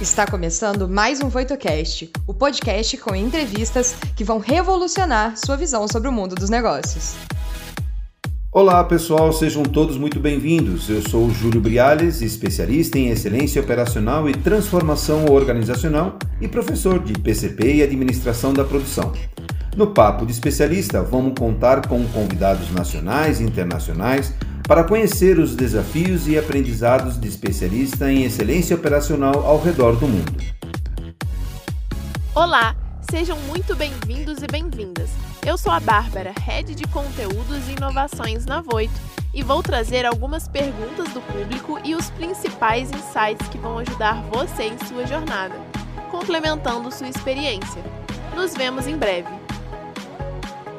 Está começando mais um VoitoCast, o podcast com entrevistas que vão revolucionar sua visão sobre o mundo dos negócios. Olá pessoal, sejam todos muito bem-vindos. Eu sou Júlio Briales, especialista em excelência operacional e transformação organizacional e professor de PCP e administração da produção. No Papo de Especialista, vamos contar com convidados nacionais e internacionais para conhecer os desafios e aprendizados de especialista em excelência operacional ao redor do mundo. Olá, sejam muito bem-vindos e bem-vindas. Eu sou a Bárbara, Head de Conteúdos e Inovações na Voito, e vou trazer algumas perguntas do público e os principais insights que vão ajudar você em sua jornada, complementando sua experiência. Nos vemos em breve.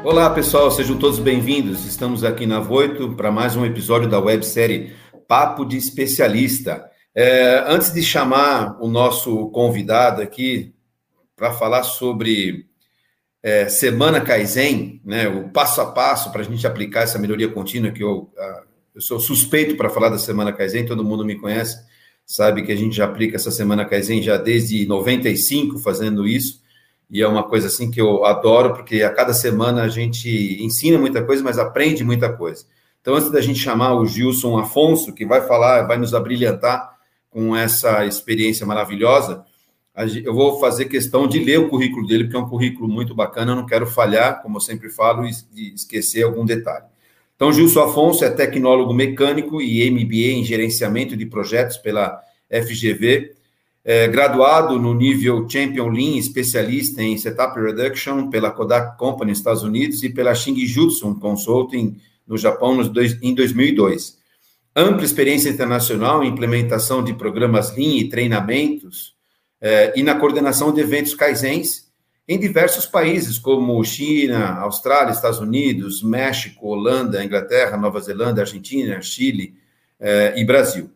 Olá, pessoal, sejam todos bem-vindos. Estamos aqui na Voito para mais um episódio da websérie Papo de Especialista. É, antes de chamar o nosso convidado aqui para falar sobre é, Semana Kaizen, né, o passo a passo para a gente aplicar essa melhoria contínua, que eu, eu sou suspeito para falar da Semana Kaizen, todo mundo me conhece, sabe que a gente já aplica essa Semana Kaizen já desde 95 fazendo isso e é uma coisa assim que eu adoro, porque a cada semana a gente ensina muita coisa, mas aprende muita coisa. Então, antes da gente chamar o Gilson Afonso, que vai falar, vai nos abrilhantar com essa experiência maravilhosa, eu vou fazer questão de ler o currículo dele, porque é um currículo muito bacana, eu não quero falhar, como eu sempre falo, e esquecer algum detalhe. Então, Gilson Afonso é tecnólogo mecânico e MBA em gerenciamento de projetos pela FGV, é, graduado no nível Champion Lean, especialista em Setup Reduction pela Kodak Company nos Estados Unidos e pela Shingijutsu Consulting no Japão dois, em 2002. Ampla experiência internacional em implementação de programas Lean e treinamentos é, e na coordenação de eventos Kaizens em diversos países, como China, Austrália, Estados Unidos, México, Holanda, Inglaterra, Nova Zelândia, Argentina, Chile é, e Brasil.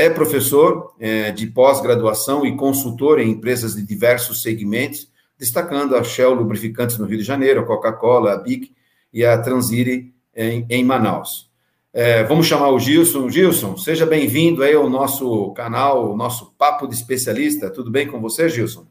É professor é, de pós-graduação e consultor em empresas de diversos segmentos, destacando a Shell Lubrificantes no Rio de Janeiro, a Coca-Cola, a BIC e a Transire em, em Manaus. É, vamos chamar o Gilson. Gilson, seja bem-vindo aí ao nosso canal, o nosso Papo de Especialista. Tudo bem com você, Gilson?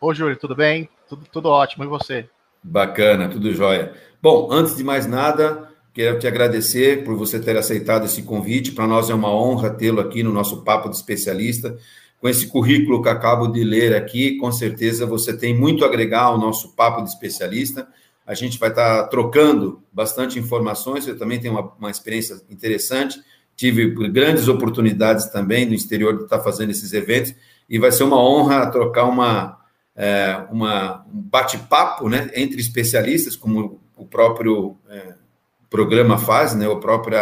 Oi, Júlio, tudo bem? Tudo, tudo ótimo. E você? Bacana, tudo jóia. Bom, antes de mais nada, Quero te agradecer por você ter aceitado esse convite. Para nós é uma honra tê-lo aqui no nosso Papo de Especialista. Com esse currículo que acabo de ler aqui, com certeza você tem muito a agregar ao nosso Papo de Especialista. A gente vai estar trocando bastante informações. Eu também tenho uma, uma experiência interessante. Tive grandes oportunidades também no exterior de estar fazendo esses eventos. E vai ser uma honra trocar uma, é, uma um bate-papo né, entre especialistas, como o próprio. É, programa faz, né? O próprio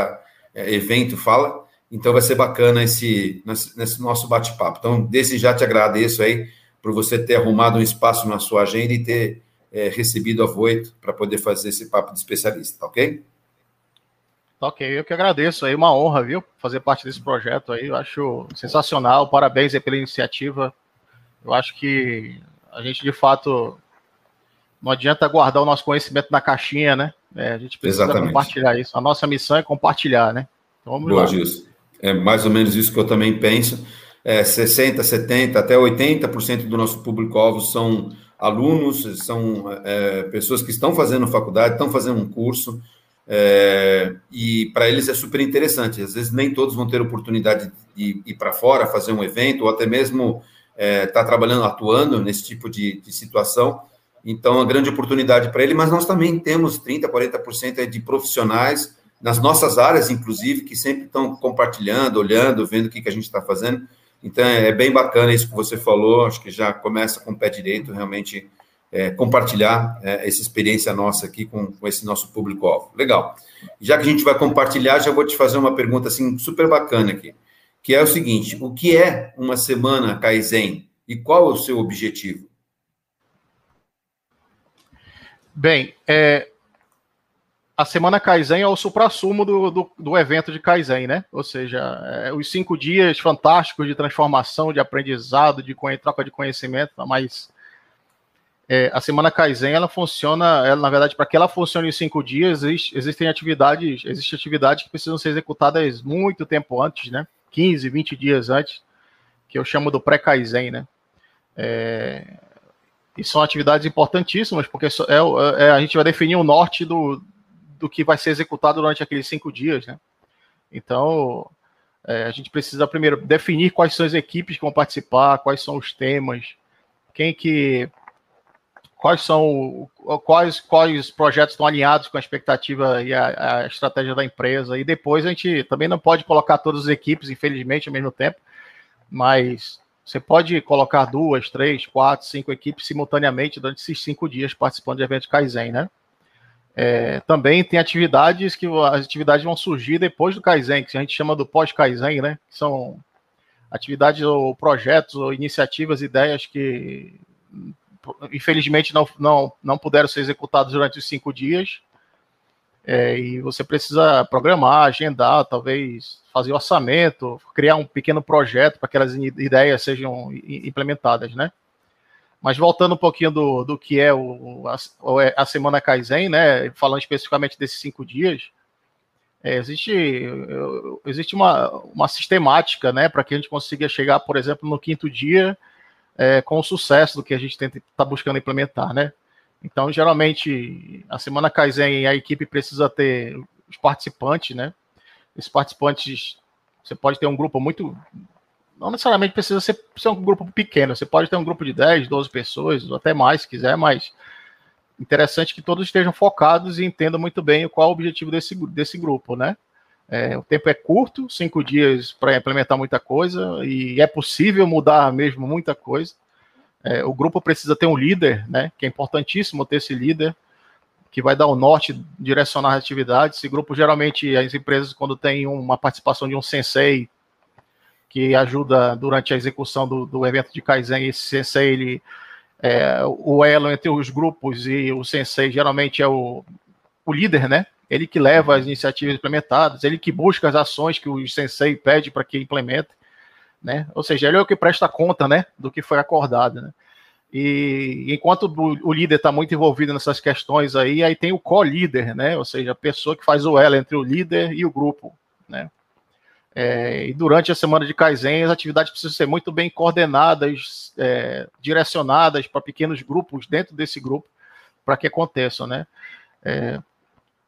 é, evento fala. Então vai ser bacana esse nesse nosso bate-papo. Então, desde já te agradeço aí por você ter arrumado um espaço na sua agenda e ter é, recebido a Voito para poder fazer esse papo de especialista, tá ok? Tá ok, eu que agradeço aí, uma honra, viu, fazer parte desse projeto aí, eu acho sensacional, parabéns aí pela iniciativa, eu acho que a gente, de fato, não adianta guardar o nosso conhecimento na caixinha, né? É, a gente precisa Exatamente. compartilhar isso. A nossa missão é compartilhar, né? Então, vamos Boa, lá. Gilson. É mais ou menos isso que eu também penso. É, 60, 70, até 80% do nosso público-alvo são alunos, são é, pessoas que estão fazendo faculdade, estão fazendo um curso, é, e para eles é super interessante. Às vezes nem todos vão ter oportunidade de ir para fora, fazer um evento, ou até mesmo estar é, tá trabalhando, atuando nesse tipo de, de situação. Então, é uma grande oportunidade para ele, mas nós também temos 30%, 40% de profissionais nas nossas áreas, inclusive, que sempre estão compartilhando, olhando, vendo o que, a gente está fazendo. Então, é bem bacana isso que você falou, acho que já começa com o pé direito, realmente é, compartilhar é, essa experiência nossa aqui com, com esse nosso público-alvo. Legal. Já que a gente vai compartilhar, já vou te fazer uma pergunta assim super bacana aqui, que é o seguinte: o que é uma semana Kaizen e qual é o seu objetivo? Bem, é, a semana Kaizen é o supra-sumo do, do, do, evento de Kaizen, né? Ou seja, é, os cinco dias fantásticos de transformação, de aprendizado, de troca de conhecimento, mas é, a semana Kaizen, ela funciona, ela, na verdade, para que ela funcione em cinco dias, existe, existem atividades, existem atividades que precisam ser executadas muito tempo antes, né? 15, 20 dias antes, que eu chamo do pré-Kaizen, né? É, e são atividades importantíssimas, porque é, é, a gente vai definir o norte do, do que vai ser executado durante aqueles cinco dias, né? Então, é, a gente precisa primeiro definir quais são as equipes que vão participar, quais são os temas, quem que quais são quais quais projetos estão alinhados com a expectativa e a, a, estratégia da empresa e depois a gente também não pode colocar todas as equipes infelizmente ao mesmo tempo mas você pode colocar duas três quatro cinco equipes simultaneamente durante esses cinco dias participando de eventos Kaizen né é, também tem atividades que as atividades vão surgir depois do Kaizen que a gente chama do pós Kaizen né que são atividades ou projetos ou iniciativas ideias que infelizmente não, não, não puderam ser executados durante os cinco dias. É, e você precisa programar, agendar, talvez fazer orçamento, criar um pequeno projeto para que aquelas ideias sejam implementadas, né? Mas voltando um pouquinho do, do que é o, a, a Semana Kaizen, né? Falando especificamente desses cinco dias, é, existe, existe uma, uma sistemática, né? Para que a gente consiga chegar, por exemplo, no quinto dia é, com o sucesso do que a gente está buscando implementar, né? Então, geralmente, a semana Kaizen, a equipe precisa ter os participantes, né? Esses participantes, você pode ter um grupo muito. Não necessariamente precisa ser, ser um grupo pequeno, você pode ter um grupo de 10, 12 pessoas, ou até mais, se quiser, mas interessante que todos estejam focados e entendam muito bem qual é o objetivo desse, desse grupo, né? É, o tempo é curto, cinco dias para implementar muita coisa, e é possível mudar mesmo muita coisa. É, o grupo precisa ter um líder, né? Que é importantíssimo ter esse líder que vai dar o norte, direcionar as atividades. Esse grupo, geralmente, as empresas, quando tem uma participação de um sensei que ajuda durante a execução do, do evento de Kaizen, esse sensei, ele, é, o elo entre os grupos e o sensei geralmente é o, o líder, né? ele que leva as iniciativas implementadas, ele que busca as ações que o sensei pede para que implemente, né? Ou seja, ele é o que presta conta, né, do que foi acordado, né? E enquanto o líder está muito envolvido nessas questões aí, aí tem o co-líder, né? Ou seja, a pessoa que faz o elo entre o líder e o grupo, né? É, e durante a semana de Kaizen, as atividades precisam ser muito bem coordenadas, é, direcionadas para pequenos grupos dentro desse grupo, para que aconteçam, né? É,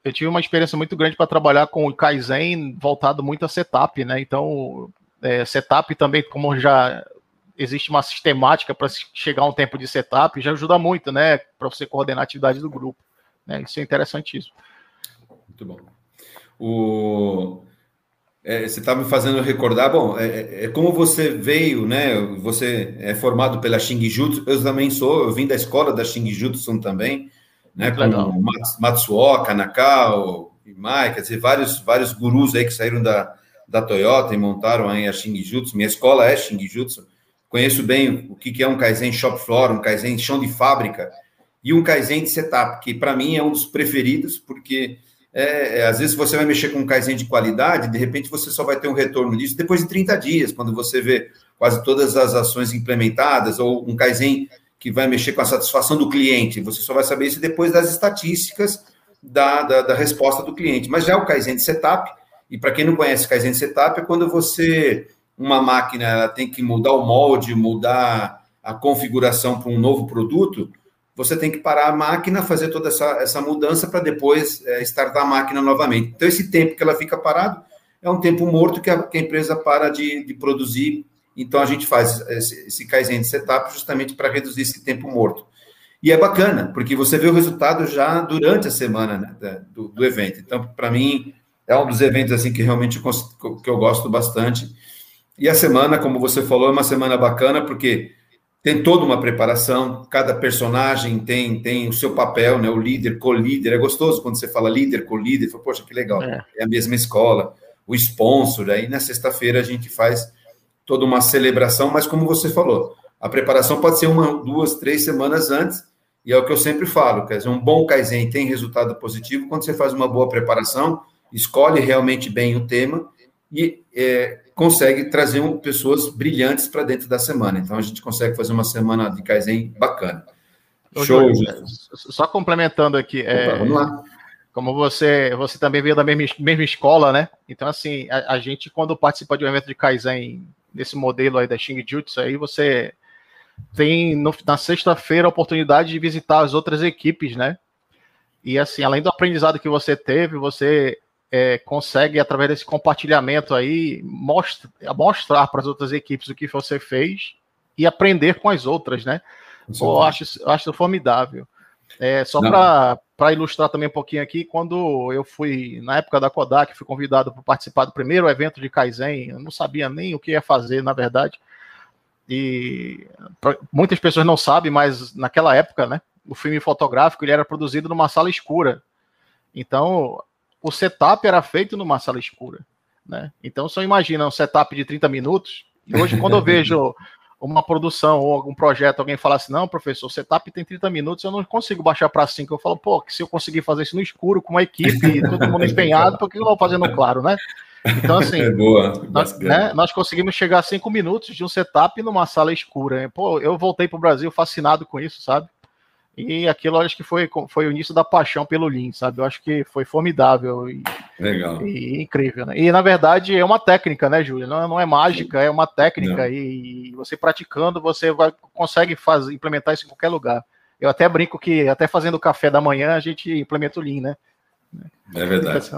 eu tive uma experiência muito grande para trabalhar com o Kaizen voltado muito a setup, né? Então, é, setup também, como já existe uma sistemática para chegar a um tempo de setup, já ajuda muito, né? Para você coordenar a atividade do grupo. Né? Isso é interessantíssimo. Muito bom. O... É, você está me fazendo recordar, bom, é, é, é, como você veio, né? Você é formado pela Jutsu, eu também sou, eu vim da escola da Jutsu também né? Com Matsuoka, Nakao, quer dizer, vários, vários gurus aí que saíram da, da Toyota e montaram aí a Shingijutsu. Minha escola é Shingijutsu. Conheço bem o que é um Kaizen shop floor, um Kaizen chão de fábrica e um Kaizen de setup, que para mim é um dos preferidos, porque é, é, às vezes você vai mexer com um Kaizen de qualidade, de repente você só vai ter um retorno disso depois de 30 dias, quando você vê quase todas as ações implementadas, ou um Kaizen que vai mexer com a satisfação do cliente. Você só vai saber isso depois das estatísticas da, da, da resposta do cliente. Mas já o Kaizen de Setup, e para quem não conhece Kaizen Setup, é quando você, uma máquina, ela tem que mudar o molde, mudar a configuração para um novo produto, você tem que parar a máquina, fazer toda essa, essa mudança para depois é, startar a máquina novamente. Então, esse tempo que ela fica parado é um tempo morto que a, que a empresa para de, de produzir então, a gente faz esse, esse Kaizen de setup justamente para reduzir esse tempo morto. E é bacana, porque você vê o resultado já durante a semana né, do, do, evento. Então, para mim, é um dos eventos assim que realmente que eu gosto bastante. E a semana, como você falou, é uma semana bacana, porque tem toda uma preparação, cada personagem tem, tem o seu papel, né? O líder, co-líder. É gostoso quando você fala líder, co-líder. Poxa, que legal. É. é a mesma escola. O sponsor. Aí na sexta-feira a gente faz toda uma celebração, mas como você falou, a preparação pode ser uma, duas, três semanas antes, e é o que eu sempre falo, quer dizer, um bom Kaizen tem resultado positivo quando você faz uma boa preparação, escolhe realmente bem o tema e é, consegue trazer um, pessoas brilhantes para dentro da semana. Então, a gente consegue fazer uma semana de Kaizen bacana. Show. Só complementando aqui. Opa, é... Vamos lá como você você também veio da mesma, mesma escola, né? Então, assim, a, a, gente, quando participa de um evento de Kaizen nesse modelo aí da Xing Jutsu aí, você tem no, na sexta-feira a oportunidade de visitar as outras equipes, né? E assim, além do aprendizado que você teve, você é, consegue, através desse compartilhamento aí, mostra, mostrar para as outras equipes o que você fez e aprender com as outras, né? Eu acho, acho formidável. É, só para ilustrar também um pouquinho aqui, quando eu fui, na época da Kodak, fui convidado para participar do primeiro evento de Kaizen, eu não sabia nem o que ia fazer, na verdade. E pra, muitas pessoas não sabem, mas naquela época, né, o filme fotográfico ele era produzido numa sala escura. Então, o setup era feito numa sala escura. Né? Então, você imagina um setup de 30 minutos. E hoje, quando eu vejo uma produção ou algum projeto, alguém fala assim: não, professor, o setup tem 30 minutos, eu não consigo baixar para 5. Eu falo, pô, que se eu conseguir fazer isso no escuro, com uma equipe, todo mundo empenhado, por que eu não vou fazer no claro, né? Então, assim, boa, nós, né, nós, conseguimos chegar a 5 minutos de um setup numa sala escura. Pô, eu voltei para o Brasil fascinado com isso, sabe? E aquilo acho que foi, foi o início da paixão pelo Lean, sabe? Eu acho que foi formidável e, Legal. e incrível, né? E na verdade é uma técnica, né, Júlia? Não, não, é mágica, é uma técnica e, e, você praticando você vai, consegue fazer, implementar isso em qualquer lugar. Eu até brinco que até fazendo café da manhã a gente implementa o Lean, né? É verdade.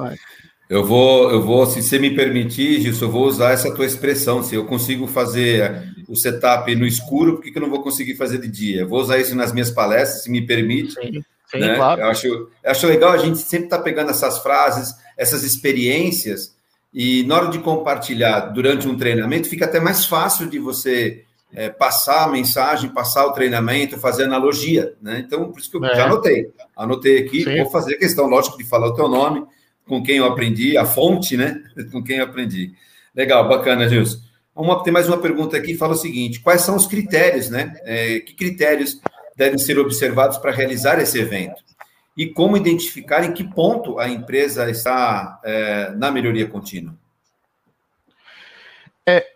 Eu vou, eu vou, se você me permitir, Gilson, eu vou usar essa tua expressão. Se eu consigo fazer o setup no escuro, por que, que eu não vou conseguir fazer de dia? Eu vou usar isso nas minhas palestras, se me permite. Sim, sim né? claro. Eu acho, eu acho legal a gente sempre estar tá pegando essas frases, essas experiências, e na hora de compartilhar durante um treinamento, fica até mais fácil de você é, passar a mensagem, passar o treinamento, fazer analogia. Né? Então, por isso que eu é. já anotei. Anotei aqui, sim. vou fazer questão, lógico, de falar o teu nome com quem eu aprendi, a fonte, né? com quem eu aprendi. Legal, bacana, Gilson. Uma, tem mais uma pergunta aqui, fala o seguinte: quais são os critérios, né? É, que critérios devem ser observados para realizar esse evento? E como identificar em que ponto a empresa está é, na melhoria contínua? É,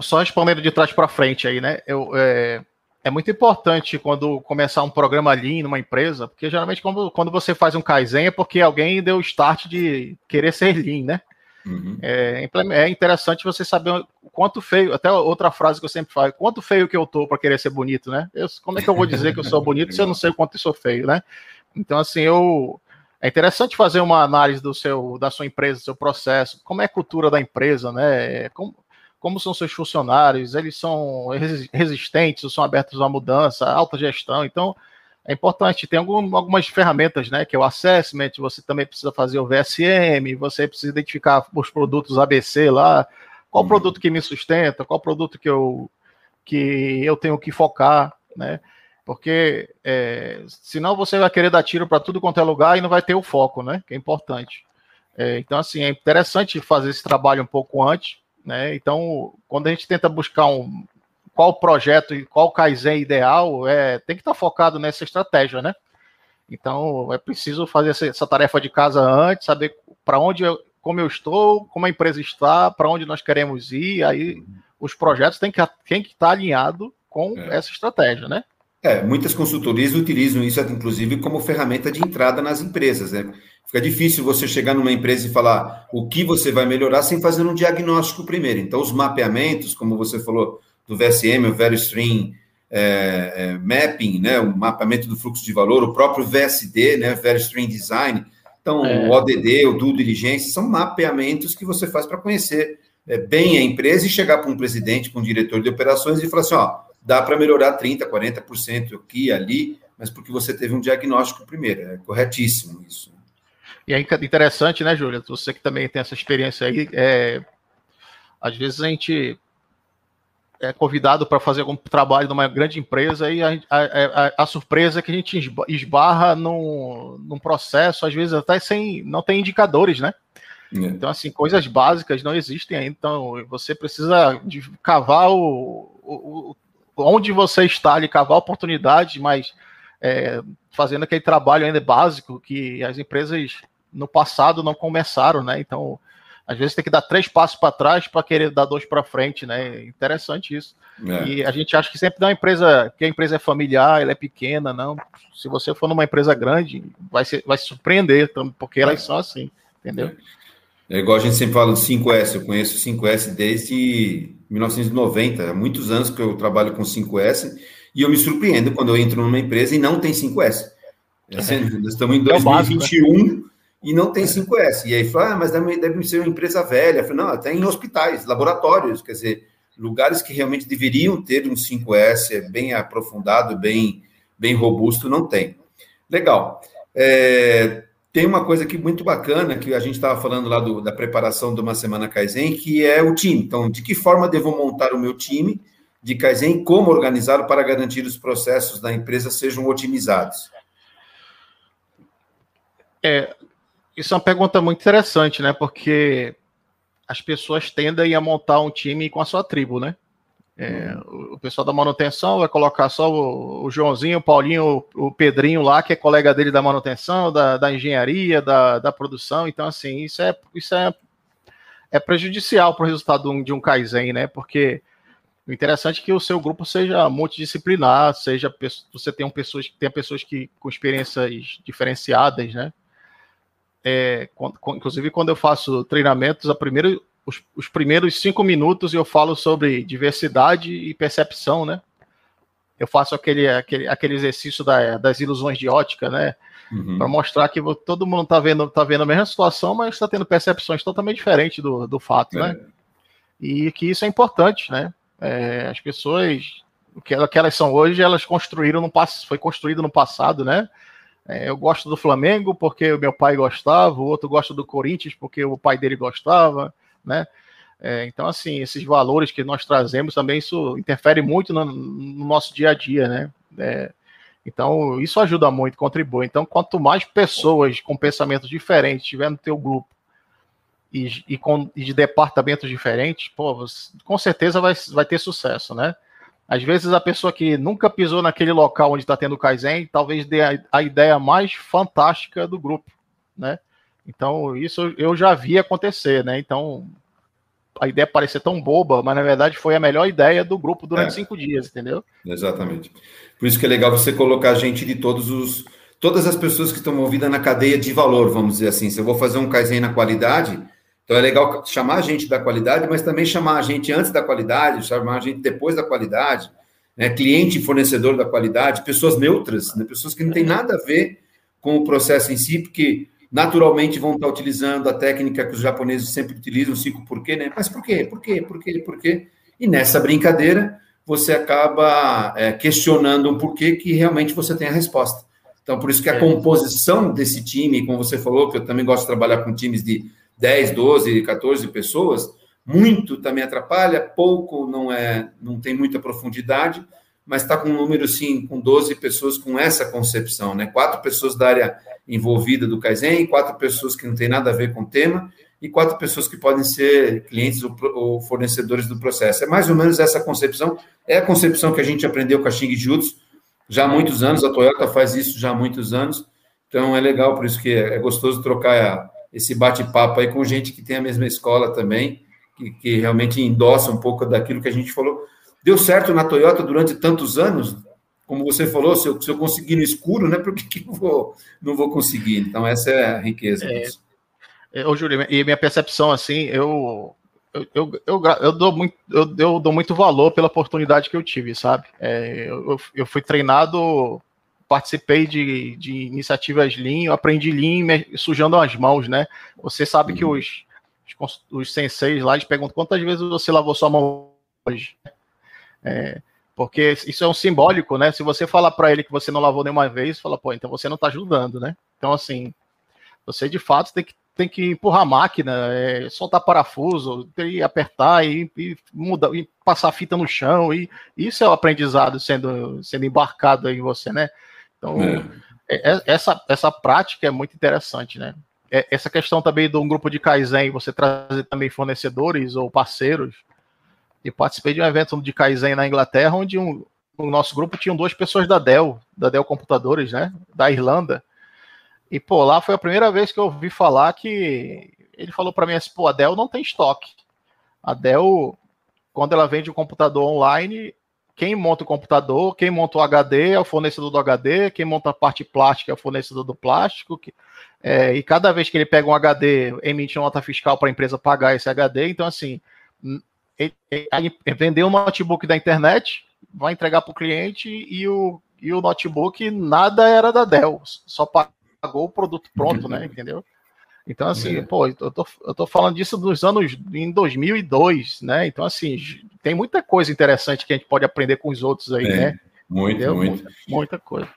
só respondendo de trás para frente aí, né? Eu, é, é muito importante quando começar um programa Lean numa empresa, porque geralmente quando, quando você faz um Kaizen é porque alguém deu o start de querer ser Lean, né? Uhum. É, é, interessante você saber o quanto feio, até outra frase que eu sempre falo, quanto feio que eu tô para querer ser bonito, né? Eu, como é que eu vou dizer que eu sou bonito se eu não sei o quanto eu sou feio, né? Então, assim, eu. É interessante fazer uma análise do seu, da sua empresa, do seu processo, como é a cultura da empresa, né? Como, como são seus funcionários, eles são resistentes, são abertos à mudança, alta gestão. Então, é importante. Tem algum, algumas ferramentas, né? Que é o assessment, você também precisa fazer o VSM, você precisa identificar os produtos ABC lá, qual hum. produto que me sustenta, qual produto que eu, que eu tenho que focar, né? Porque é, senão você vai querer dar tiro para tudo quanto é lugar e não vai ter o foco, né? Que é importante. É, então, assim, é interessante fazer esse trabalho um pouco antes, né? Então, quando a gente tenta buscar um qual projeto e qual Kaizen ideal, é, tem que estar tá focado nessa estratégia, né? Então, é preciso fazer essa, essa tarefa de casa antes, saber para onde eu, como eu estou, como a empresa está, para onde nós queremos ir, aí os projetos têm que, têm que estar tá alinhado com é. essa estratégia, né? É, muitas consultorias utilizam isso, inclusive, como ferramenta de entrada nas empresas, né? Fica difícil você chegar numa empresa e falar o que você vai melhorar sem fazer um diagnóstico primeiro. Então, os mapeamentos, como você falou, do VSM, o Value Stream é, é, Mapping, né, o mapeamento do fluxo de valor, o próprio VSD, né, Value Stream Design, então é. o ODD, o Due Diligência, são mapeamentos que você faz para conhecer é, bem a empresa e chegar para um presidente, para um diretor de operações e falar assim, ó, dá para melhorar 30%, 40% aqui ali, mas porque você teve um diagnóstico primeiro, é corretíssimo isso. E é interessante, né, Júlia? Você que também tem essa experiência aí, é, às vezes a gente é convidado para fazer algum trabalho numa grande empresa e a, a, a, a, surpresa é que a gente esbarra num, num processo, às vezes até sem, não tem indicadores, né? É. Então, assim, coisas básicas não existem ainda. Então, você precisa de cavar o, o, o onde você está ali, cavar oportunidades, mas é, fazendo aquele trabalho ainda básico que as empresas no passado não começaram, né? Então, às vezes tem que dar três passos para trás para querer dar dois para frente, né? Interessante isso. É. E a gente acha que sempre dá uma empresa, que a empresa é familiar, ela é pequena, não. Se você for numa empresa grande, vai se, vai se surpreender, porque elas é. são assim, entendeu? É igual a gente sempre fala do 5S, eu conheço o 5S desde 1990, há muitos anos que eu trabalho com 5S, e eu me surpreendo quando eu entro numa empresa e não tem 5S. É. Nós estamos em 2021 é né? e não tem 5S. E aí fala, ah, mas deve, deve ser uma empresa velha. Eu falei, não, até em hospitais, laboratórios, quer dizer, lugares que realmente deveriam ter um 5S bem aprofundado, bem, bem robusto, não tem. Legal. É, tem uma coisa aqui muito bacana que a gente estava falando lá do, da preparação de uma semana Kaizen, que é o time. Então, de que forma devo montar o meu time de Kaizen, como organizá-lo para garantir os processos da empresa sejam otimizados? É, isso é uma pergunta muito interessante, né? Porque as pessoas tendem a montar um time com a sua tribo, né? É, o pessoal da manutenção vai colocar só o, o Joãozinho, o Paulinho, o, o, Pedrinho lá, que é colega dele da manutenção, da, da engenharia, da, da produção. Então, assim, isso é, isso é, é prejudicial para o resultado de um, de um Kaizen, né? Porque o interessante é que o seu grupo seja multidisciplinar, seja você tenha pessoas que tenha pessoas que com experiências diferenciadas, né? É, quando, inclusive quando eu faço treinamentos, a primeira os, os, primeiros cinco minutos eu falo sobre diversidade e percepção, né? Eu faço aquele, aquele, aquele exercício da, das ilusões de ótica, né? Uhum. Para mostrar que todo mundo está vendo, tá vendo a mesma situação, mas está tendo percepções totalmente diferentes do, do fato, né? é. né? E que isso é importante, né? É, as pessoas, o que, que elas são hoje, elas construíram no passado, foi construído no passado, né? É, eu gosto do Flamengo porque o meu pai gostava, o outro gosta do Corinthians porque o pai dele gostava né? É, então, assim, esses valores que nós trazemos também, isso interfere muito no, no nosso dia a dia, né? É, então, isso ajuda muito, contribui. Então, quanto mais pessoas com pensamentos diferentes tiver no teu grupo e, e, com, e de departamentos diferentes, pô, você, com certeza vai, vai ter sucesso, né? Às vezes a pessoa que nunca pisou naquele local onde está tendo o Kaizen, talvez dê a, a, ideia mais fantástica do grupo, né? Então, isso eu já vi acontecer, né? Então, a ideia parecer tão boba, mas na verdade foi a melhor ideia do grupo durante é. cinco dias, entendeu? Exatamente. Por isso que é legal você colocar gente de todos os. Todas as pessoas que estão movidas na cadeia de valor, vamos dizer assim. Se eu vou fazer um Kaizen na qualidade, então é legal chamar a gente da qualidade, mas também chamar a gente antes da qualidade, chamar a gente depois da qualidade, né? cliente e fornecedor da qualidade, pessoas neutras, né? pessoas que não têm nada a ver com o processo em si, porque naturalmente vão estar utilizando a técnica que os japoneses sempre utilizam, cinco porquê, né? Mas por quê? Por quê? Por quê? Por quê? E nessa brincadeira, você acaba é, questionando um porquê que realmente você tem a resposta. Então, por isso que a é. composição desse time, como você falou, que eu também gosto de trabalhar com times de 10, 12, 14 pessoas, muito também atrapalha, pouco não é, não tem muita profundidade, mas está com um número, sim, com 12 pessoas com essa concepção, né? Quatro pessoas da área envolvida do Kaizen, quatro pessoas que não tem nada a ver com o tema, e quatro pessoas que podem ser clientes ou fornecedores do processo. É mais ou menos essa concepção, é a concepção que a gente aprendeu com a Xing Jutsu já há muitos anos, a Toyota faz isso já há muitos anos, então é legal, por isso que é gostoso trocar esse bate-papo aí com gente que tem a mesma escola também, que, que realmente endossa um pouco daquilo que a gente falou, deu certo na Toyota durante tantos anos, como você falou, se eu, se eu conseguir no escuro, né, por que, que eu vou, não vou conseguir? Então, essa é a riqueza é, disso. É, ô, Júlio, e minha percepção, assim, eu, eu, eu, eu, eu, dou muito, eu, eu dou muito valor pela oportunidade que eu tive, sabe? É, eu, eu fui treinado, participei de, de iniciativas Lean, aprendi Lean sujando as mãos, né? Você sabe uhum. que os, os, os senseis lá, eles perguntam quantas vezes você lavou sua mão hoje? É, porque isso é um simbólico, né? Se você falar para ele que você não lavou nenhuma vez, fala, pô, então você não está ajudando, né? Então, assim, você de fato tem que, tem que empurrar a máquina, é, soltar parafuso, e apertar e, e mudar, e passar a fita no chão, e isso é o aprendizado sendo, sendo embarcado em você, né? Então, é. É, é essa, essa prática é muito interessante, né? É, essa questão também de um grupo de Kaizen, você trazer também fornecedores ou parceiros, e participei de um evento de Kaizen na Inglaterra, onde um, o nosso grupo tinha duas pessoas da Dell, da Dell Computadores, né, da Irlanda. E, pô, lá foi a primeira vez que eu ouvi falar que ele falou para mim assim, pô, a Dell não tem estoque. A Dell, quando ela vende um computador online, quem monta o computador, quem monta o HD é o fornecedor do HD, quem monta a parte plástica é o fornecedor do plástico, que, é, e cada vez que ele pega um HD, emite uma nota fiscal para a empresa pagar esse HD, então assim, ele, ele, vender um notebook da internet, vai entregar para o cliente e o, e o notebook nada era da Dell, só pagou o produto pronto, né, entendeu? Então, assim, é. pô, eu tô, eu tô falando disso dos anos em 2002, né? Então, assim, tem muita coisa interessante que a gente pode aprender com os outros aí, é, né? Muito, Entendeu? muito. Muita, muita, coisa.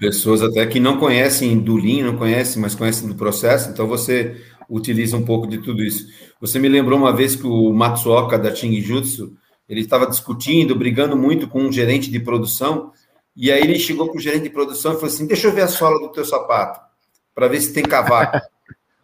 Pessoas até que não conhecem do Lean, não conhecem, mas conhecem do processo, então você utiliza um pouco de tudo isso. Você me lembrou uma vez que o Matsuoka da Jutsu, ele estava discutindo, brigando muito com um gerente de produção, e aí ele chegou para o gerente de produção e falou assim: Deixa eu ver a sola do teu sapato, para ver se tem cavaco.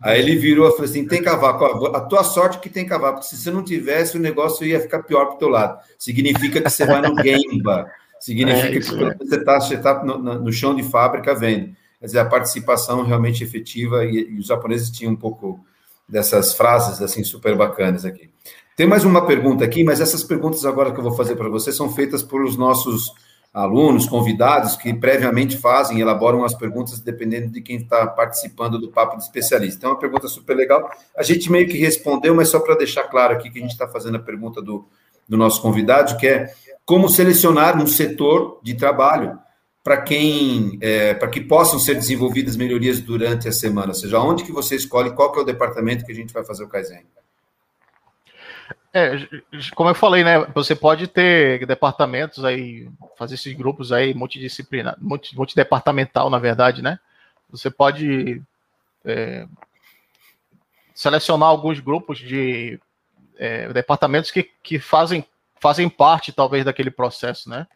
Aí ele virou e falou assim: tem cavaco. A tua sorte é que tem cavaco, porque se você não tivesse, o negócio ia ficar pior para o teu lado. Significa que você vai no Gemba. Significa é, que é. você está você tá no, no, chão de fábrica vendo. Quer dizer, a participação realmente efetiva, e, e os japoneses tinham um pouco dessas frases assim super bacanas aqui. Tem mais uma pergunta aqui, mas essas perguntas agora que eu vou fazer para você são feitas por os nossos alunos, convidados que previamente fazem, elaboram as perguntas dependendo de quem está participando do papo de especialista. Então, é uma pergunta super legal. A gente meio que respondeu, mas só para deixar claro aqui que a gente está fazendo a pergunta do, do nosso convidado, que é como selecionar um setor de trabalho para quem, é, para que possam ser desenvolvidas melhorias durante a semana, ou seja, onde que você escolhe qual que é o departamento que a gente vai fazer o Kaizen. É, como eu falei, né? Você pode ter departamentos aí, fazer esses grupos aí multidisciplinar, multi, multidepartamental, na verdade, né? Você pode é, selecionar alguns grupos de é, departamentos que, que fazem, fazem parte, talvez, daquele processo, né?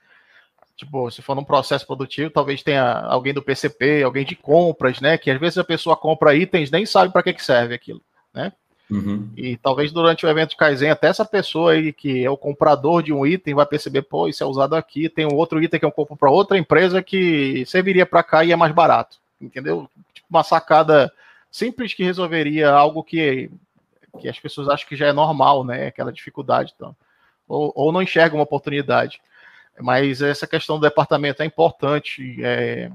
Tipo, se for num processo produtivo, talvez tenha alguém do PCP, alguém de compras, né? Que às vezes a pessoa compra itens nem sabe para que, que serve aquilo, né? Uhum. E talvez durante o evento de Kaizen, até essa pessoa aí que é o comprador de um item vai perceber, pô, isso é usado aqui, tem um outro item que eu compro para outra empresa que serviria para cá e é mais barato, entendeu? Tipo uma sacada simples que resolveria algo que, que as pessoas acham que já é normal, né? Aquela dificuldade, então. Ou, ou não enxergam uma oportunidade. Mas essa questão do departamento é importante. É,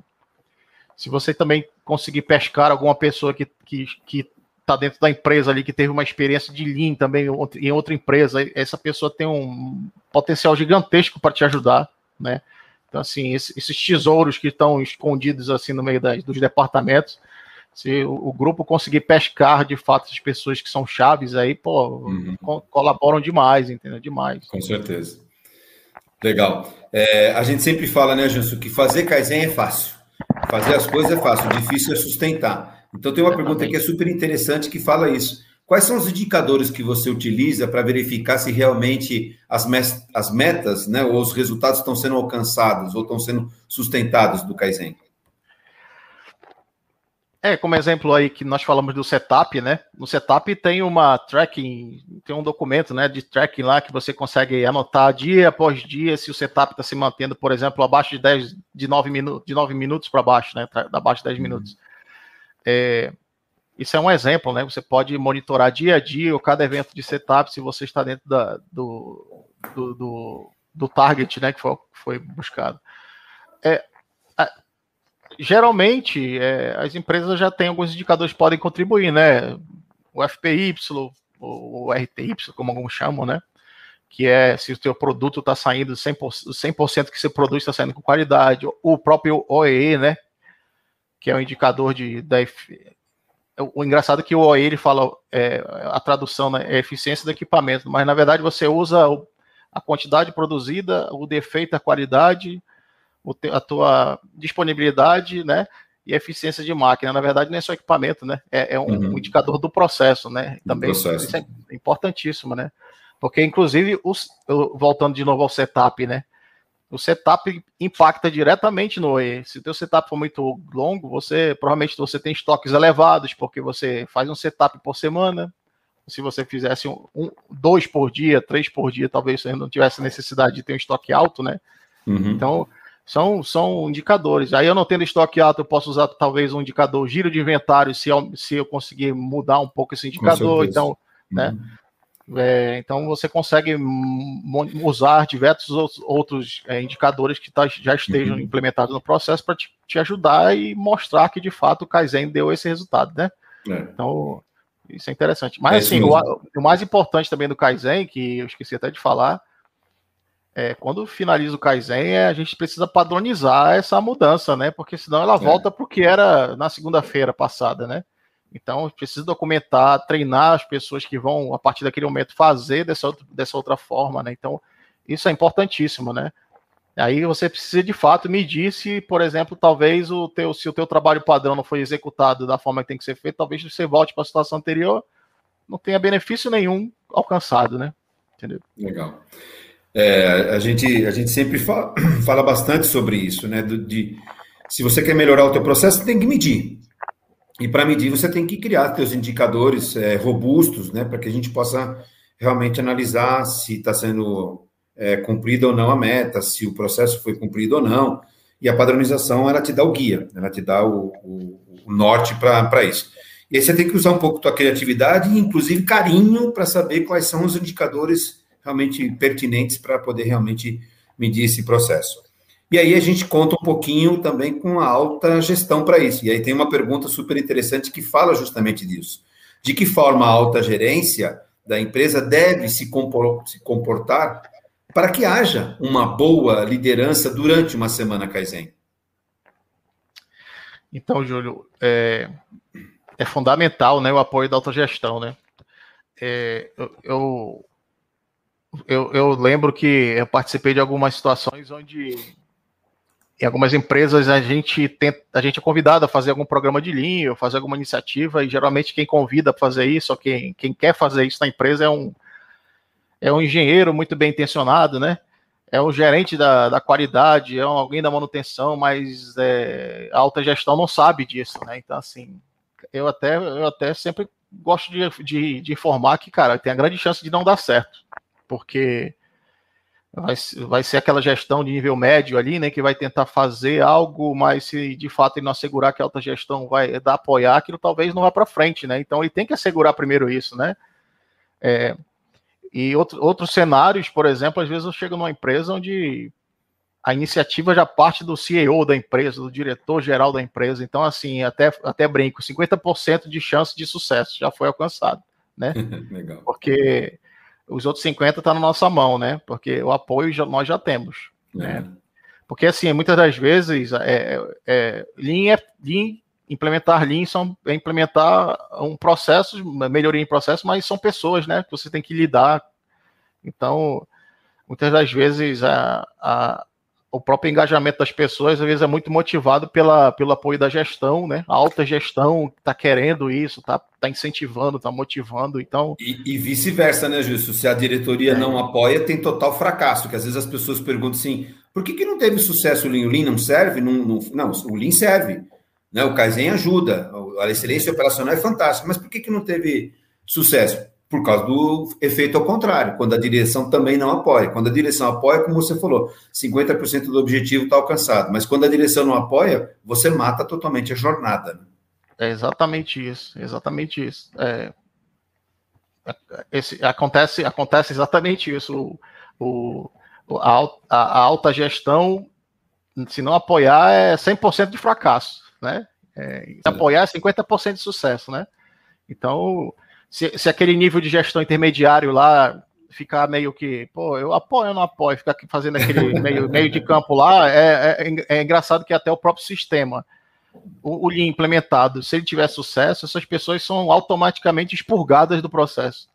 se você também conseguir pescar alguma pessoa que, que, que está dentro da empresa ali, que teve uma experiência de Lean também em outra empresa, essa pessoa tem um potencial gigantesco para te ajudar, né? Então, assim, esses tesouros que estão escondidos assim no meio das, dos departamentos, se o, grupo conseguir pescar de fato as pessoas que são chaves aí, pô, uhum. co colaboram demais, entendeu? Demais. Com certeza. Legal. É, a gente sempre fala, né, Jansu, que fazer Kaizen é fácil. Fazer as coisas é fácil, difícil é sustentar. Então, tem uma pergunta que é super interessante que fala isso. Quais são os indicadores que você utiliza para verificar se realmente as, as metas né, ou os resultados estão sendo alcançados ou estão sendo sustentados do Kaizen? É, como exemplo aí que nós falamos do setup, né? No setup tem uma tracking, tem um documento, né, de tracking lá que você consegue anotar dia após dia se o setup está se mantendo, por exemplo, abaixo de 10, de 9 minutos, de 9 minutos para baixo, né? Abaixo de 10 uhum. minutos. É, isso é um exemplo, né? Você pode monitorar dia a dia ou cada evento de setup se você está dentro da, do, do, do, do, target, né? Que foi, foi buscado. É, geralmente, é, as empresas já têm alguns indicadores que podem contribuir, né? O FPY, o RTY, como alguns chamam, né? Que é se o teu produto está saindo 100%, 100 que você produz está saindo com qualidade. O próprio OEE, né? que é um indicador de da o engraçado é que o OE ele fala é, a tradução né, é eficiência do equipamento, mas na verdade você usa a quantidade produzida, o defeito, a qualidade, a tua disponibilidade, né? E eficiência de máquina. Na verdade, não é só equipamento, né? É, é um, uhum. um, indicador do processo, né? Também processo. isso é importantíssimo, né? Porque, inclusive, os, voltando de novo ao setup, né? o setup impacta diretamente no OE. Se o teu setup for muito longo, você provavelmente você tem estoques elevados, porque você faz um setup por semana. Se você fizesse um, um dois por dia, três por dia, talvez você não tivesse necessidade de ter um estoque alto, né? Uhum. Então, são, são indicadores. Aí eu não tendo estoque alto, eu posso usar talvez um indicador giro de inventário, se eu, se eu conseguir mudar um pouco esse indicador. Então, né? Uhum. É, então você consegue usar diversos outros é, indicadores que tá, já estejam uhum. implementados no processo para te, te, ajudar e mostrar que de fato o Kaizen deu esse resultado, né? É. Então, isso é interessante. Mas é assim, o, o, mais importante também do Kaizen, que eu esqueci até de falar, é quando finaliza o Kaizen, é, a gente precisa padronizar essa mudança, né? Porque senão ela é. volta para o que era na segunda-feira passada, né? Então, precisa documentar, treinar as pessoas que vão, a partir daquele momento, fazer dessa, outra, dessa outra forma, né? Então, isso é importantíssimo, né? Aí você precisa, de fato, medir se, por exemplo, talvez o teu, se o teu trabalho padrão não foi executado da forma que tem que ser feito, talvez você volte para a situação anterior, não tenha benefício nenhum alcançado, né? Entendeu? Legal. É, a, gente, a gente sempre fala, fala bastante sobre isso, né? De, se você quer melhorar o teu processo, tem que medir. E para medir, você tem que criar seus indicadores é, robustos, né, para que a gente possa realmente analisar se está sendo é, cumprida ou não a meta, se o processo foi cumprido ou não. E a padronização, ela te dá o guia, ela te dá o, o, o norte para isso. E aí você tem que usar um pouco tua criatividade inclusive, carinho para saber quais são os indicadores realmente pertinentes para poder realmente medir esse processo. E aí a gente conta um pouquinho também com a alta gestão para isso. E aí tem uma pergunta super interessante que fala justamente disso. De que forma a alta gerência da empresa deve se comportar para que haja uma boa liderança durante uma semana Kaizen? Então, Júlio, é, é fundamental né, o apoio da autogestão. Né? É, eu, eu, eu, lembro que eu participei de algumas situações onde em algumas empresas a gente tenta, a gente é convidado a fazer algum programa de linha, fazer alguma iniciativa, e geralmente quem convida para fazer isso, ou quem, quem quer fazer isso na empresa é um, é um engenheiro muito bem intencionado, né? É um gerente da, da qualidade, é um, alguém da manutenção, mas é, a alta gestão não sabe disso, né? Então, assim, eu até, eu até sempre gosto de, de, de informar que, cara, tem a grande chance de não dar certo, porque vai, vai ser aquela gestão de nível médio ali, né, que vai tentar fazer algo, mas se de fato ele não assegurar que a alta gestão vai dar apoiar, aquilo talvez não vá para frente, né? Então ele tem que assegurar primeiro isso, né? É, e outro, outros cenários, por exemplo, às vezes eu chego numa empresa onde a iniciativa já parte do CEO da empresa, do diretor geral da empresa. Então, assim, até, até brinco, 50% de chance de sucesso já foi alcançado, né? Legal. Porque os outros 50 está na nossa mão, né? Porque o apoio já, nós já temos, é. né? Porque, assim, muitas das vezes, é, é, Lean, é, Lean, implementar Lean são, é implementar um processo, melhoria em processo, mas são pessoas, né? Que você tem que lidar. Então, muitas das vezes, a, a o próprio engajamento das pessoas às vezes é muito motivado pela, pelo apoio da gestão, né? A alta gestão está querendo isso, está tá incentivando, está motivando, então... E, e vice-versa, né, Justo? Se a diretoria é. não apoia, tem total fracasso, que às vezes as pessoas perguntam assim, por que, que não teve sucesso o Lean? O Lean não serve? Não, não, não o Lean serve, né? O Kaizen ajuda, a excelência operacional é fantástica, mas por que, que não teve sucesso? Por causa do efeito ao contrário, quando a direção também não apoia. Quando a direção apoia, como você falou, 50% do objetivo está alcançado, mas quando a direção não apoia, você mata totalmente a jornada. Né? É exatamente isso, exatamente isso. É, esse, acontece, acontece exatamente isso. O, o a, a, alta gestão, se não apoiar, é 100% de fracasso, né? É, se apoiar é 50% de sucesso, né? Então, se, se aquele nível de gestão intermediário lá ficar meio que, pô, eu apoio ou não apoio, ficar fazendo aquele meio, meio de campo lá, é, é, é, engraçado que até o próprio sistema, o, o Lean implementado, se ele tiver sucesso, essas pessoas são automaticamente expurgadas do processo,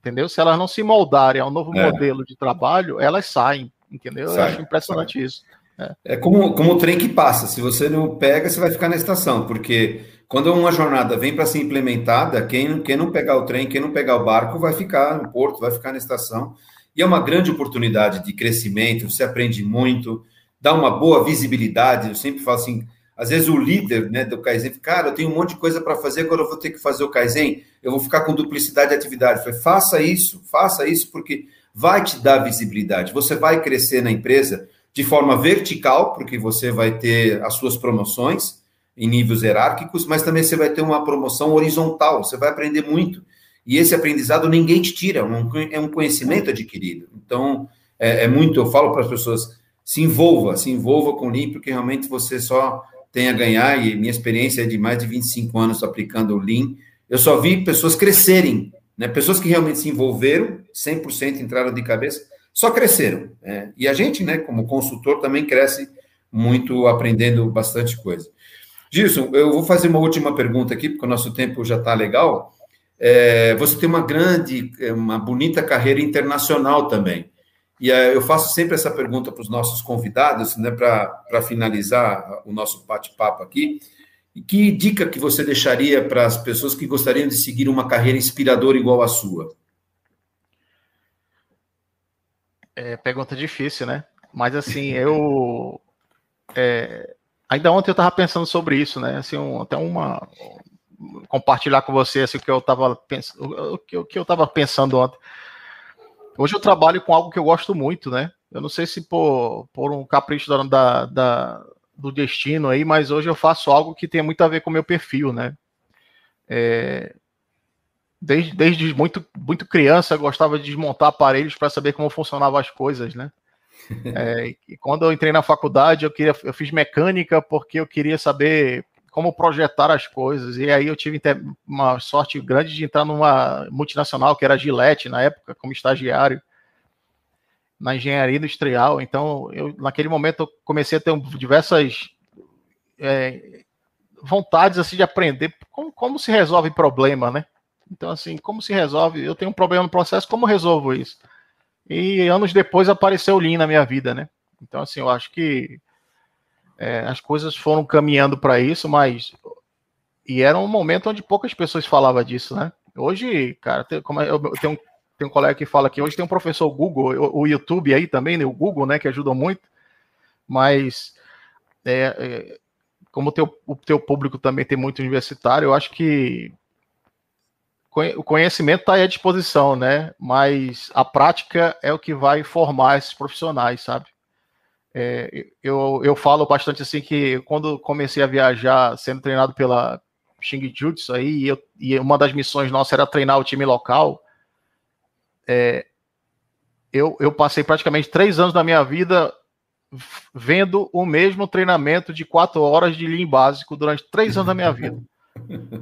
entendeu? Se elas não se moldarem ao novo é. modelo de trabalho, elas saem, entendeu? Sai, eu acho impressionante sai. isso. É. é, como, como o trem que passa, se você não pega, você vai ficar na estação, porque quando uma jornada vem para ser implementada, quem, quem não pegar o trem, quem não pegar o barco, vai ficar no porto, vai ficar na estação. E é uma grande oportunidade de crescimento, você aprende muito, dá uma boa visibilidade. Eu sempre falo assim, às vezes o líder né, do Kaizen, cara, eu tenho um monte de coisa para fazer, agora eu vou ter que fazer o Kaizen, eu vou ficar com duplicidade de atividade. Eu falei, faça isso, faça isso, porque vai te dar visibilidade. Você vai crescer na empresa de forma vertical, porque você vai ter as suas promoções, em níveis hierárquicos, mas também você vai ter uma promoção horizontal, você vai aprender muito. E esse aprendizado ninguém te tira, é um conhecimento adquirido. Então, é, é muito, eu falo para as pessoas, se envolva, se envolva com o Lean, porque realmente você só tem a ganhar, e minha experiência é de mais de 25 anos aplicando o Lean, eu só vi pessoas crescerem, né? pessoas que realmente se envolveram, 100% entraram de cabeça, só cresceram. Né? E a gente, né, como consultor, também cresce muito aprendendo bastante coisa. Gilson, eu vou fazer uma última pergunta aqui, porque o nosso tempo já está legal. É, você tem uma grande, uma bonita carreira internacional também. E é, eu faço sempre essa pergunta para os nossos convidados, né, para finalizar o nosso bate-papo aqui. E que dica que você deixaria para as pessoas que gostariam de seguir uma carreira inspiradora igual a sua? É pergunta difícil, né? Mas assim, eu é, ainda ontem eu estava pensando sobre isso, né? Assim, um, até uma compartilhar com você assim, o que eu estava pensando, o que, o que eu pensando ontem. Hoje eu trabalho com algo que eu gosto muito, né? Eu não sei se por, por um capricho da, da do destino aí, mas hoje eu faço algo que tem muito a ver com o meu perfil, né? É, desde, desde muito, muito criança eu gostava de desmontar aparelhos para saber como funcionavam as coisas, né? É, e quando eu entrei na faculdade, eu queria, eu fiz mecânica porque eu queria saber como projetar as coisas. E aí eu tive uma sorte grande de entrar numa multinacional que era Gillette na época, como estagiário na engenharia industrial. Então, eu naquele momento eu comecei a ter diversas é, vontades assim de aprender como, como se resolve problema, né? Então, assim, como se resolve? Eu tenho um problema no processo, como resolvo isso? E anos depois apareceu o Lean na minha vida, né? Então, assim, eu acho que é, as coisas foram caminhando para isso, mas. E era um momento onde poucas pessoas falavam disso, né? Hoje, cara, tem, como é, eu tenho, tem um colega que fala que hoje tem um professor Google, o, o YouTube aí também, né? O Google, né? Que ajuda muito. Mas. É, é, como o teu, o teu público também tem muito universitário, eu acho que o conhecimento está à disposição, né? Mas a prática é o que vai formar esses profissionais, sabe? É, eu, eu falo bastante assim que quando comecei a viajar sendo treinado pela Xing Jutsu aí, e, eu, e uma das missões nossas era treinar o time local, é, eu, eu passei praticamente três anos da minha vida vendo o mesmo treinamento de quatro horas de Lean básico durante três anos da minha vida.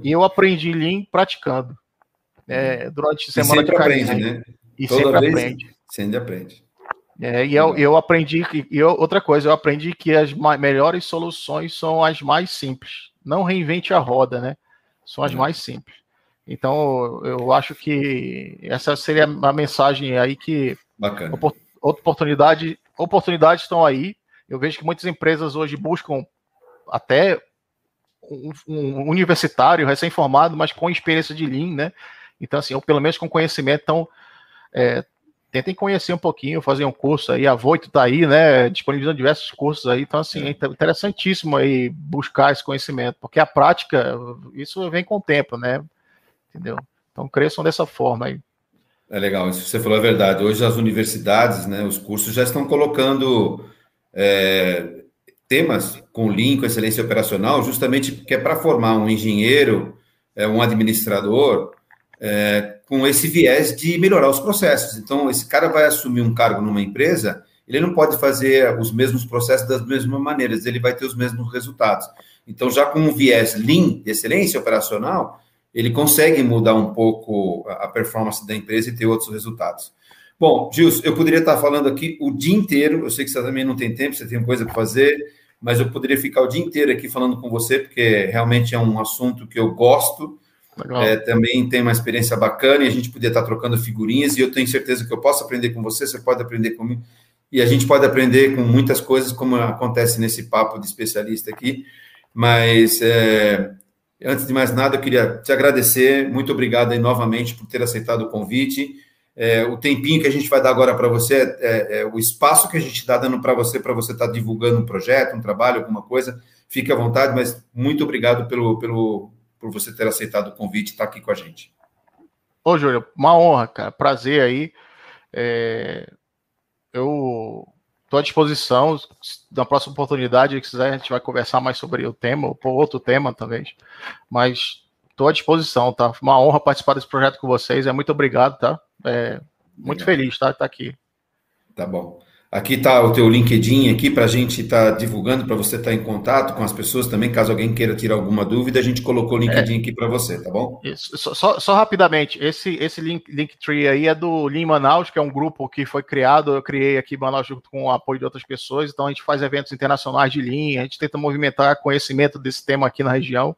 E eu aprendi Lean praticando é, durante semana de aprende, né? E Toda sempre vez aprende. Sempre aprende. É, e eu, eu aprendi que e eu, outra coisa, eu aprendi que as melhores soluções são as mais simples. Não reinvente a roda, né? São as é. mais simples. Então, eu acho que essa seria a mensagem aí que Bacana. oportunidade, oportunidades estão aí. Eu vejo que muitas empresas hoje buscam até um, um universitário recém-formado, mas com experiência de Lean, né? Então, assim, ou pelo menos com conhecimento, então, é, tentem conhecer um pouquinho, fazer um curso aí, a Voito tá aí, né, disponibilizando diversos cursos aí, então, assim, é interessantíssimo aí buscar esse conhecimento, porque a prática, isso vem com o tempo, né, entendeu? Então, cresçam dessa forma aí. É legal, isso que você falou é verdade. Hoje as universidades, né, os cursos já estão colocando é, temas com Lean, com excelência operacional, justamente porque é para formar um engenheiro, é, um administrador, é, com esse viés de melhorar os processos. Então, esse cara vai assumir um cargo numa empresa, ele não pode fazer os mesmos processos das mesmas maneiras, ele vai ter os mesmos resultados. Então, já com um viés Lean, de excelência operacional, ele consegue mudar um pouco a performance da empresa e ter outros resultados. Bom, Gilson, eu poderia estar falando aqui o dia inteiro, eu sei que você também não tem tempo, você tem coisa para fazer, mas eu poderia ficar o dia inteiro aqui falando com você, porque realmente é um assunto que eu gosto, é, também tem uma experiência bacana e a gente podia estar trocando figurinhas e eu tenho certeza que eu posso aprender com você, você pode aprender comigo e a gente pode aprender com muitas coisas, como acontece nesse papo de especialista aqui. Mas é, antes de mais nada, eu queria te agradecer, muito obrigado aí novamente por ter aceitado o convite. É, o tempinho que a gente vai dar agora para você, é, é, é, o espaço que a gente está dando para você, para você estar tá divulgando um projeto, um trabalho, alguma coisa, fique à vontade, mas muito obrigado pelo, pelo, por você ter aceitado o convite e estar aqui com a gente. Ô, Júlio, uma honra, cara. Prazer aí. É... Eu estou à disposição. Na próxima oportunidade, se quiser, a gente vai conversar mais sobre o tema, ou por outro tema, talvez. Mas Estou à disposição, tá? Uma honra participar desse projeto com vocês. É muito obrigado, tá? É, muito Legal. feliz, tá? Tá aqui. Tá bom. Aqui está o teu LinkedIn aqui para a gente estar tá divulgando, para você estar tá em contato com as pessoas também, caso alguém queira tirar alguma dúvida, a gente colocou o LinkedIn é. aqui para você, tá bom? Isso. Só, só, rapidamente, esse, esse link, Linktree aí é do Lean Manaus, que é um grupo que foi criado, eu criei aqui em Manaus junto com o apoio de outras pessoas, então a gente faz eventos internacionais de Lean, a gente tenta movimentar conhecimento desse tema aqui na região,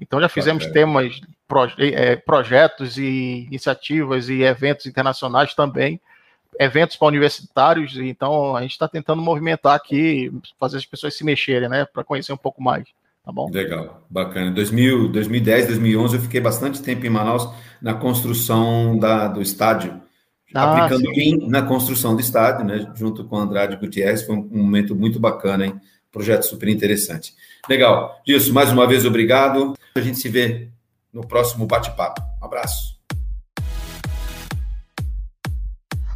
então já fizemos temas, proje é, projetos e iniciativas e eventos internacionais também, eventos para universitários, então a gente está tentando movimentar aqui, fazer as pessoas se mexerem, né, para conhecer um pouco mais. Tá bom? Legal, bacana. 2000, 2010, 2011, eu fiquei bastante tempo em Manaus na construção da, do estádio, ah, aplicando Lean na construção do estádio, né, junto com o Andrade Gutierrez, foi um, um momento muito bacana, hein? Projeto super interessante. Legal. Disso, mais uma vez, obrigado. A gente se vê no próximo bate-papo. Um abraço.